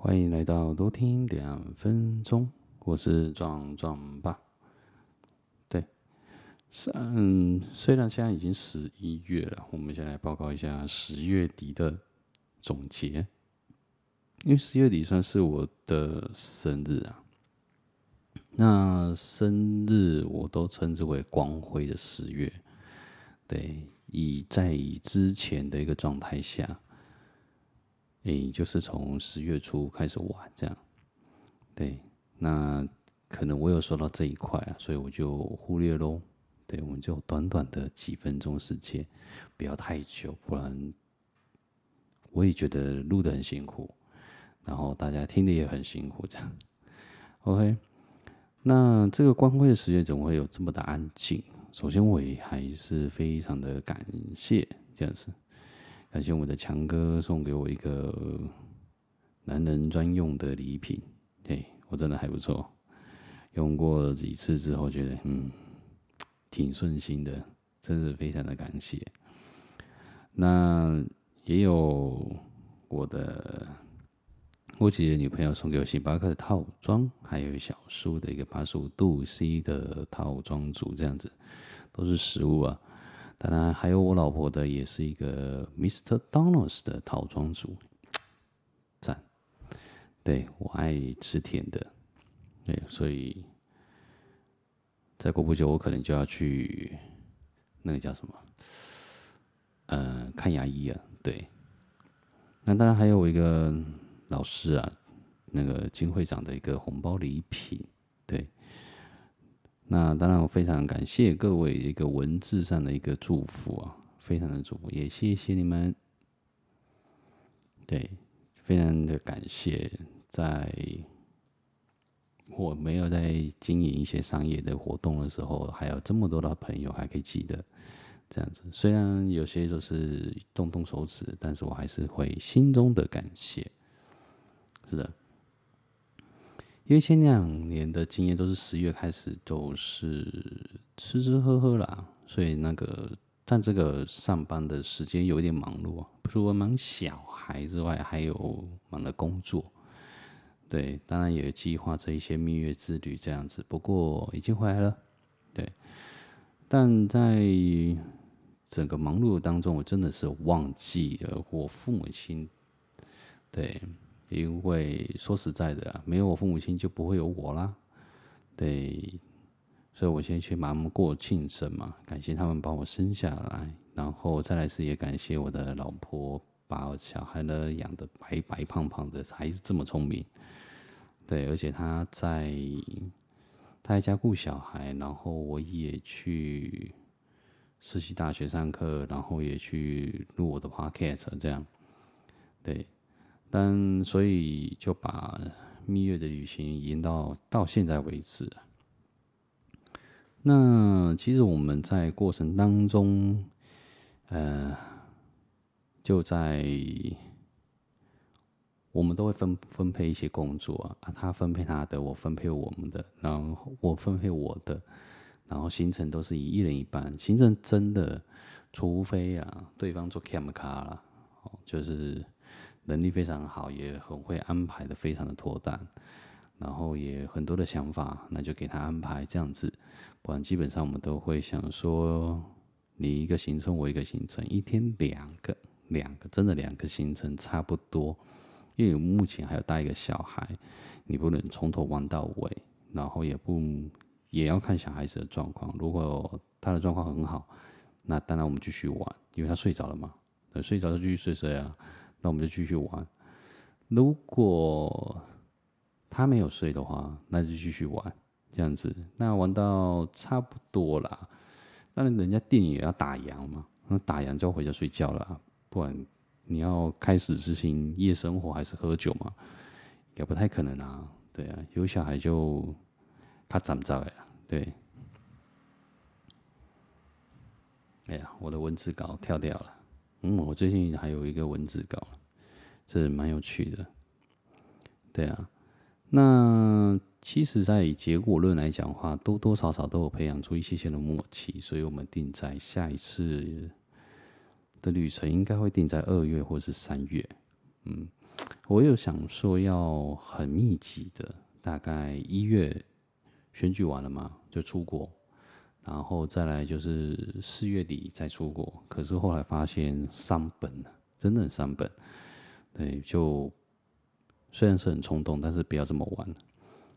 欢迎来到多听两分钟，我是壮壮爸。对，嗯，虽然现在已经十一月了，我们先来报告一下十月底的总结。因为十月底算是我的生日啊，那生日我都称之为光辉的十月。对，以在以之前的一个状态下。诶，就是从十月初开始玩这样，对，那可能我有说到这一块啊，所以我就忽略喽。对，我们就短短的几分钟时间，不要太久，不然我也觉得录的很辛苦，然后大家听的也很辛苦，这样。OK，那这个光辉的十月怎么会有这么的安静？首先，我也还是非常的感谢这样子。感谢我的强哥送给我一个男人专用的礼品，对，我真的还不错，用过几次之后觉得嗯挺顺心的，真是非常的感谢。那也有我的我姐姐女朋友送给我星巴克的套装，还有小叔的一个八十五度 C 的套装组，这样子都是实物啊。当然，还有我老婆的，也是一个 Mr. Donald's 的套装组，赞。对，我爱吃甜的，对，所以再过不久，我可能就要去那个叫什么，呃，看牙医啊。对，那当然还有我一个老师啊，那个金会长的一个红包礼品，对。那当然，我非常感谢各位一个文字上的一个祝福啊，非常的祝福，也谢谢你们。对，非常的感谢，在我没有在经营一些商业的活动的时候，还有这么多的朋友还可以记得这样子。虽然有些就是动动手指，但是我还是会心中的感谢。是的。因为前两年的经验都是十月开始都是吃吃喝喝啦，所以那个但这个上班的时间有一点忙碌啊，不，除了忙小孩之外，还有忙了工作。对，当然也计划着一些蜜月之旅这样子，不过已经回来了。对，但在整个忙碌当中，我真的是忘记了我父母亲。对。因为说实在的，没有我父母亲就不会有我啦，对，所以我先去忙过庆生嘛，感谢他们把我生下来，然后再来是也感谢我的老婆把我小孩呢养得白白胖胖的，还是这么聪明，对，而且他在他在家顾小孩，然后我也去实习大学上课，然后也去录我的 podcast 这样，对。但所以就把蜜月的旅行延到到现在为止。那其实我们在过程当中，呃，就在我们都会分分配一些工作啊，他分配他的，我分配我们的，然后我分配我的，然后行程都是以一人一半。行程真的，除非啊对方做 cam 卡了，哦，就是。能力非常好，也很会安排的，非常的妥当，然后也很多的想法，那就给他安排这样子。不然基本上我们都会想说，你一个行程，我一个行程，一天两个，两个真的两个行程差不多。因为目前还有带一个小孩，你不能从头玩到尾，然后也不也要看小孩子的状况。如果他的状况很好，那当然我们继续玩，因为他睡着了嘛，睡着就继续睡睡啊。那我们就继续玩。如果他没有睡的话，那就继续玩，这样子。那玩到差不多了，当然人家电影也要打烊嘛。那打烊就要回家睡觉了，不然你要开始执行夜生活还是喝酒嘛？也不太可能啊。对啊，有小孩就他怎么着呀？对。哎呀，我的文字稿跳掉了。嗯，我最近还有一个文字稿，这蛮有趣的。对啊，那其实，在以结果论来讲的话，多多少少都有培养出一些些的默契，所以我们定在下一次的旅程应该会定在二月或是三月。嗯，我有想说要很密集的，大概一月选举完了嘛，就出国，然后再来就是四月底再出国。可是后来发现伤本了，真的很伤本。对，就虽然是很冲动，但是不要这么玩。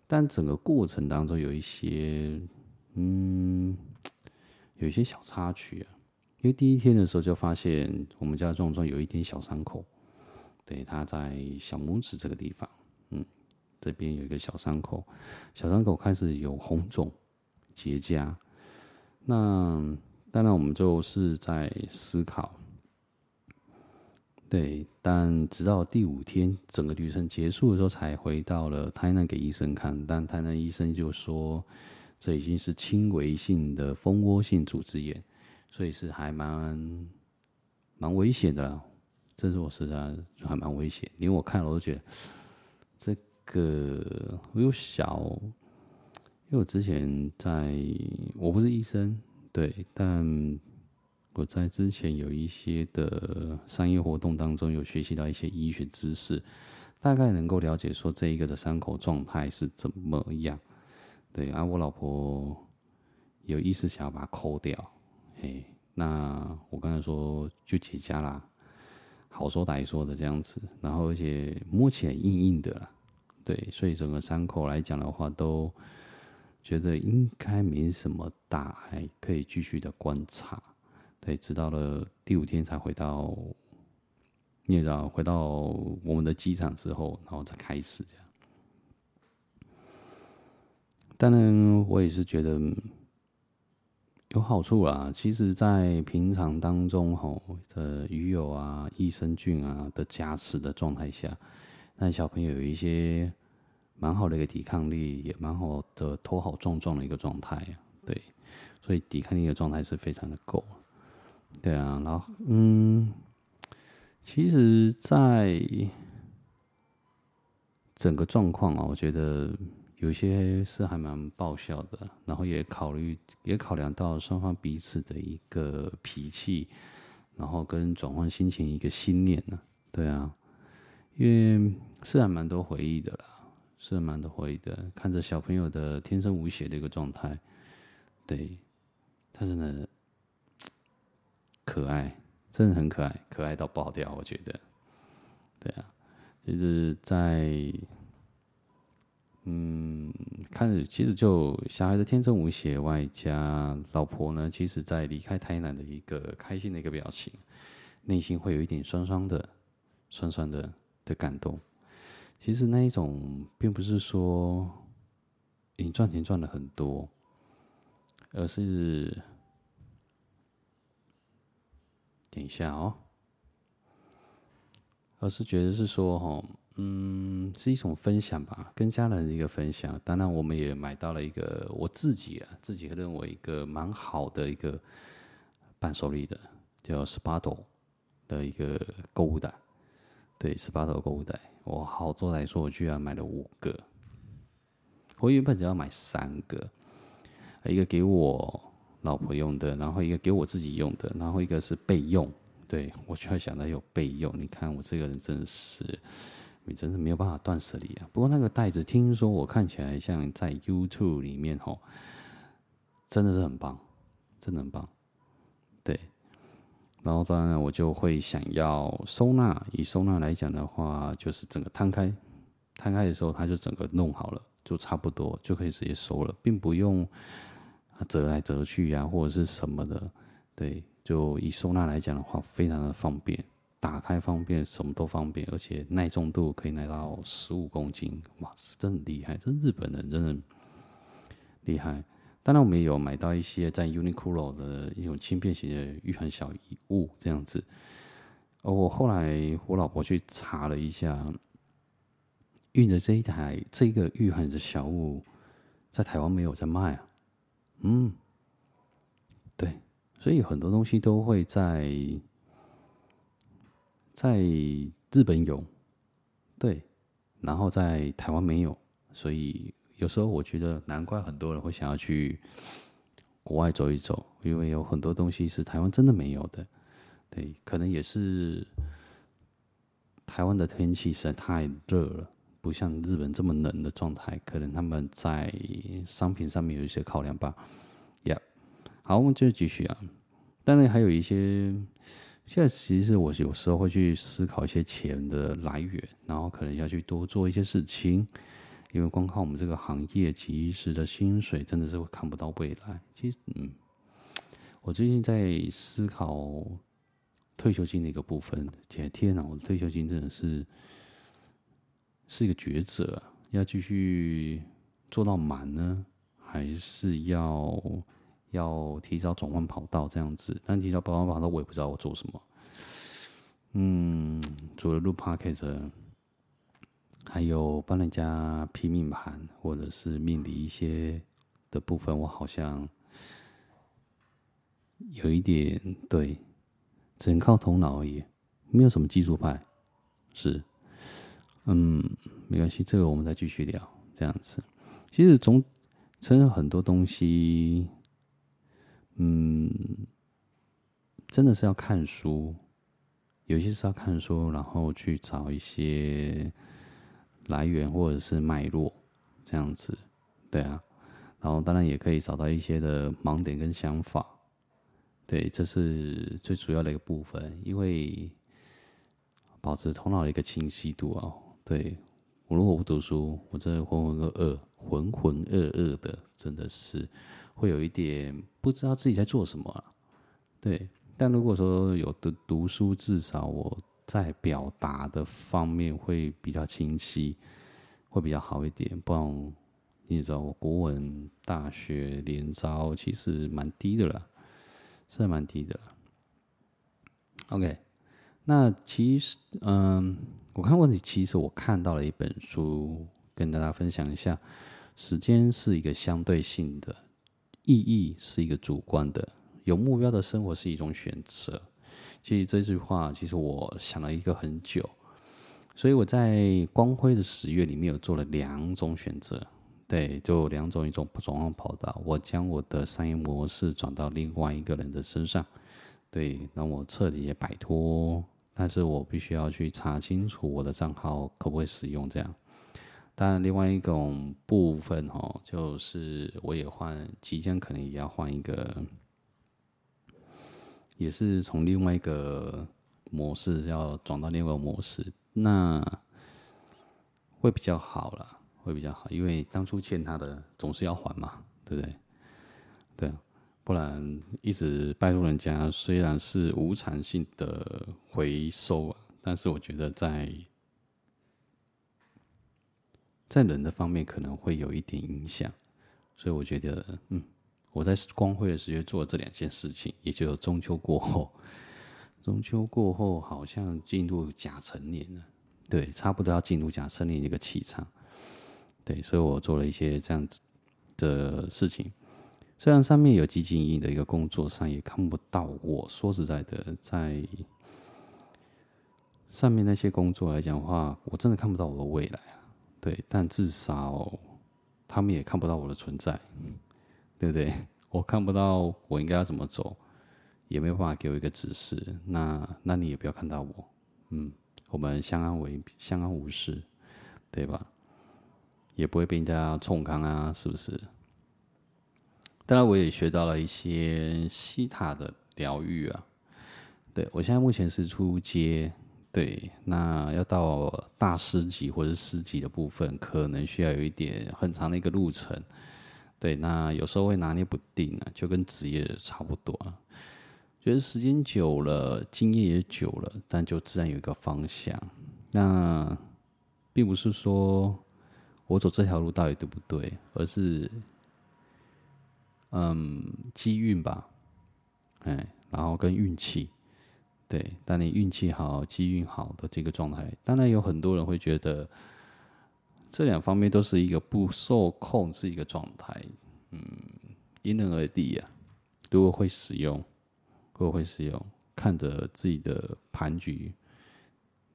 但整个过程当中有一些，嗯，有一些小插曲啊。因为第一天的时候就发现我们家壮壮有一点小伤口，对，他在小拇指这个地方，嗯，这边有一个小伤口，小伤口开始有红肿、结痂。那当然我们就是在思考，对，但直到第五天整个旅程结束的时候，才回到了台南给医生看，但台南医生就说这已经是轻微性的蜂窝性组织炎。所以是还蛮蛮危险的，这是我实在还蛮危险，连我看了我都觉得这个我有小，因为我之前在我不是医生，对，但我在之前有一些的商业活动当中有学习到一些医学知识，大概能够了解说这一个的伤口状态是怎么样，对，而、啊、我老婆有意识想要把它抠掉。哎，那我刚才说就结痂啦，好说歹说的这样子，然后而且摸起来硬硬的啦，对，所以整个伤口来讲的话，都觉得应该没什么大碍，可以继续的观察，对，直到了第五天才回到，你也知道，回到我们的机场之后，然后再开始这样。当然，我也是觉得。有好处啦，其实，在平常当中，吼的鱼友啊、益生菌啊的加持的状态下，那小朋友有一些蛮好的一个抵抗力，也蛮好的头好壮壮的一个状态，对，所以抵抗力的状态是非常的够，对啊，然后嗯，其实，在整个状况啊，我觉得。有些是还蛮爆笑的，然后也考虑也考量到双方彼此的一个脾气，然后跟转换心情一个心念呢，对啊，因为是还蛮多回忆的啦，是蛮多回忆的，看着小朋友的天真无邪的一个状态，对，他真的可爱，真的很可爱，可爱到爆掉，我觉得，对啊，就是在。嗯，看着其实就小孩的天真无邪，外加老婆呢，其实在离开台南的一个开心的一个表情，内心会有一点酸酸的、酸酸的的感动。其实那一种并不是说你赚钱赚了很多，而是等一下哦，而是觉得是说哈。嗯，是一种分享吧，跟家人的一个分享。当然，我们也买到了一个我自己啊，自己认为一个蛮好的一个伴手礼的，叫 Sparto 的一个购物袋。对十八头购物袋，我好多来说，我居然买了五个。我原本只要买三个，一个给我老婆用的，然后一个给我自己用的，然后一个是备用。对，我就会想到有备用。你看我这个人真的是。你真的没有办法断舍离啊！不过那个袋子，听说我看起来像在 YouTube 里面吼，真的是很棒，真的很棒。然后当然我就会想要收纳。以收纳来讲的话，就是整个摊开，摊开的时候它就整个弄好了，就差不多就可以直接收了，并不用折来折去呀、或者是什么的。对，就以收纳来讲的话，非常的方便。打开方便，什么都方便，而且耐重度可以耐到十五公斤，哇，是真的厉害！这日本人真的厉害。当然，我们也有买到一些在 Uniqlo 的一种轻便型的御寒小衣物这样子。而我后来我老婆去查了一下，运的这一台这个御寒的小物，在台湾没有在卖啊。嗯，对，所以很多东西都会在。在日本有，对，然后在台湾没有，所以有时候我觉得难怪很多人会想要去国外走一走，因为有很多东西是台湾真的没有的，对，可能也是台湾的天气实在太热了，不像日本这么冷的状态，可能他们在商品上面有一些考量吧。呀、yeah，好，我们就继续啊。当然还有一些，现在其实我有时候会去思考一些钱的来源，然后可能要去多做一些事情，因为光靠我们这个行业其实的薪水真的是会看不到未来。其实，嗯，我最近在思考退休金的一个部分，天天哪，我的退休金真的是是一个抉择，要继续做到满呢，还是要？要提早转换跑道这样子，但提早转换跑道我也不知道我做什么。嗯，除了录 podcast，还有帮人家批命盘或者是命理一些的部分，我好像有一点对，只能靠头脑而已，没有什么技术派。是，嗯，没关系，这个我们再继续聊。这样子，其实总承认很多东西。嗯，真的是要看书，有些是要看书，然后去找一些来源或者是脉络这样子，对啊，然后当然也可以找到一些的盲点跟想法，对，这是最主要的一个部分，因为保持头脑的一个清晰度啊，对，我如果不读书，我这浑浑噩噩、浑浑噩噩的，真的是。会有一点不知道自己在做什么啊，对。但如果说有的读书，至少我在表达的方面会比较清晰，会比较好一点。不然你知道，我国文大学联招其实蛮低的了，是蛮低的。OK，那其实，嗯，我看问题，其实我看到了一本书，跟大家分享一下。时间是一个相对性的。意义是一个主观的，有目标的生活是一种选择。其实这句话，其实我想了一个很久，所以我在光辉的十月里面有做了两种选择，对，就两种，一种转换跑道，我将我的商业模式转到另外一个人的身上，对，让我彻底也摆脱，但是我必须要去查清楚我的账号可不可以使用这样。但另外一种部分哦，就是我也换，即将可能也要换一个，也是从另外一个模式要转到另外一个模式，那会比较好了，会比较好，因为当初欠他的总是要还嘛，对不对？对，不然一直拜托人家，虽然是无偿性的回收啊，但是我觉得在。在人的方面可能会有一点影响，所以我觉得，嗯，我在光辉的十月做这两件事情，也就中秋过后，中秋过后好像进入甲辰年了，对，差不多要进入甲辰年的一个气场，对，所以我做了一些这样子的事情。虽然上面有积极营的一个工作上也看不到我，说实在的，在上面那些工作来讲的话，我真的看不到我的未来。对，但至少他们也看不到我的存在，对不对？我看不到我应该要怎么走，也没有办法给我一个指示。那那你也不要看到我，嗯，我们相安为相安无事，对吧？也不会被人家冲康啊，是不是？当然，我也学到了一些西塔的疗愈啊。对，我现在目前是初阶。对，那要到大师级或者师级的部分，可能需要有一点很长的一个路程。对，那有时候会拿捏不定啊，就跟职业差不多啊。觉得时间久了，经验也久了，但就自然有一个方向。那并不是说我走这条路到底对不对，而是嗯，机运吧，哎，然后跟运气。对，当你运气好、机运好的这个状态，当然有很多人会觉得这两方面都是一个不受控制一个状态，嗯，因人而异啊。如果会使用，如果会使用，看着自己的盘局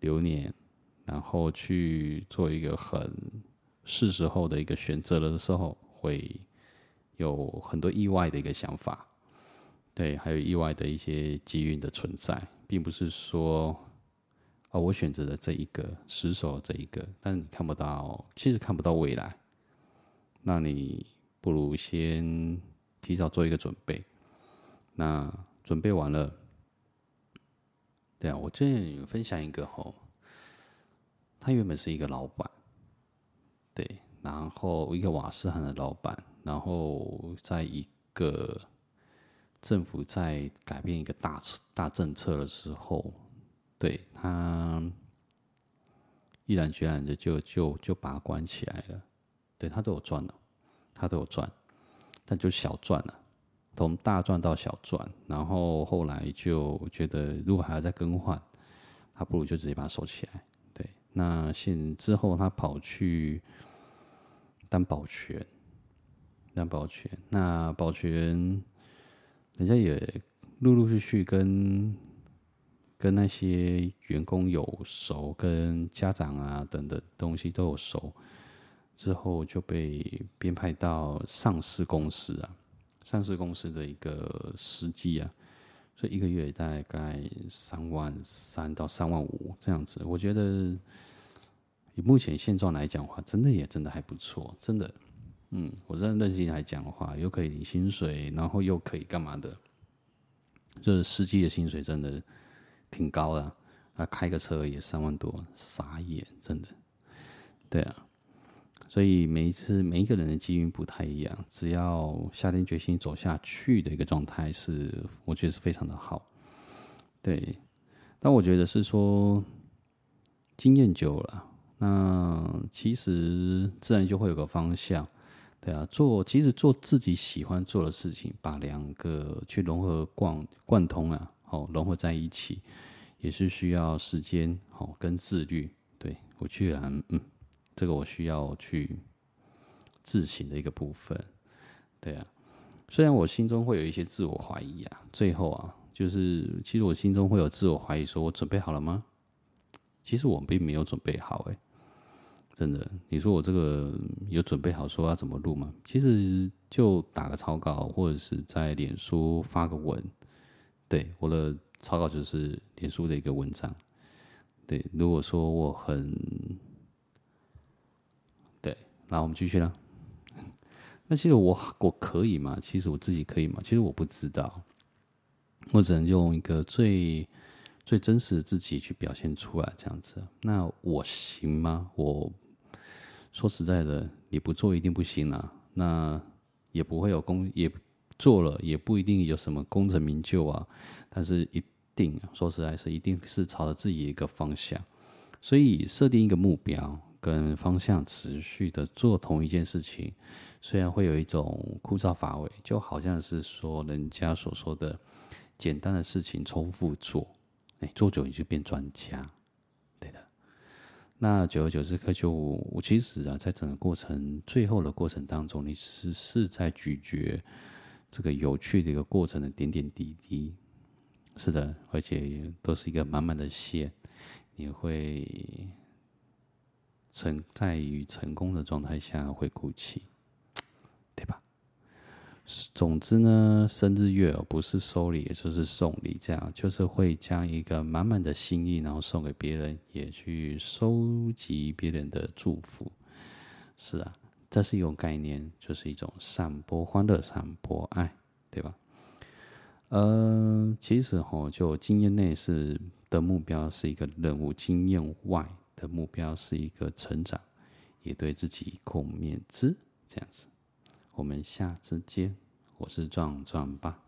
流年，然后去做一个很是时候的一个选择的时候，会有很多意外的一个想法。对，还有意外的一些机运的存在。并不是说哦，我选择了这一个，死守这一个，但是你看不到，其实看不到未来。那你不如先提早做一个准备。那准备完了，对啊，我这里分享一个吼，他原本是一个老板，对，然后一个瓦斯行的老板，然后在一个政府在改变一个大大政策的时候。对他毅然决然的就就就把它关起来了，对他都有赚了，他都有赚，但就小赚了，从大赚到小赚，然后后来就觉得如果还要再更换，他不如就直接把它收起来。对，那现之后他跑去当保全，当保全，那保全人家也陆陆续续跟。跟那些员工有熟，跟家长啊等等东西都有熟，之后就被编派到上市公司啊，上市公司的一个司机啊，所以一个月大概三万三到三万五这样子。我觉得以目前现状来讲的话，真的也真的还不错，真的，嗯，我真的认真来讲的话，又可以领薪水，然后又可以干嘛的，就是司机的薪水真的。挺高的，啊，开个车也三万多，傻眼，真的。对啊，所以每一次每一个人的机遇不太一样，只要下定决心走下去的一个状态是，我觉得是非常的好。对，但我觉得是说经验久了，那其实自然就会有个方向。对啊，做其实做自己喜欢做的事情，把两个去融合贯贯通啊。哦，融合在一起也是需要时间，哦，跟自律。对，我居然，嗯，这个我需要去自省的一个部分。对啊，虽然我心中会有一些自我怀疑啊，最后啊，就是其实我心中会有自我怀疑，说我准备好了吗？其实我并没有准备好，哎，真的。你说我这个有准备好说要怎么录吗？其实就打个草稿，或者是在脸书发个文。对，我的草稿就是脸书的一个文章。对，如果说我很对，那我们继续了。那其实我我可以吗？其实我自己可以吗？其实我不知道，我只能用一个最最真实的自己去表现出来，这样子。那我行吗？我说实在的，你不做一定不行啊。那也不会有功也。做了也不一定有什么功成名就啊，但是一定说实在是一定是朝着自己一个方向，所以设定一个目标跟方向，持续的做同一件事情，虽然会有一种枯燥乏味，就好像是说人家所说的简单的事情重复做，哎，做久你就变专家，对的。那久而久之，可就我其实啊，在整个过程最后的过程当中，你是是在咀嚼。这个有趣的一个过程的点点滴滴，是的，而且都是一个满满的线，你会成在于成功的状态下会哭泣，对吧？总之呢，生日月而不是收礼，也就是送礼，这样就是会将一个满满的心意，然后送给别人，也去收集别人的祝福，是啊。这是一种概念，就是一种散播欢乐、散播爱，对吧？呃，其实哈，就经验内是的目标是一个任务，经验外的目标是一个成长，也对自己共勉之，这样子。我们下次见，我是壮壮爸。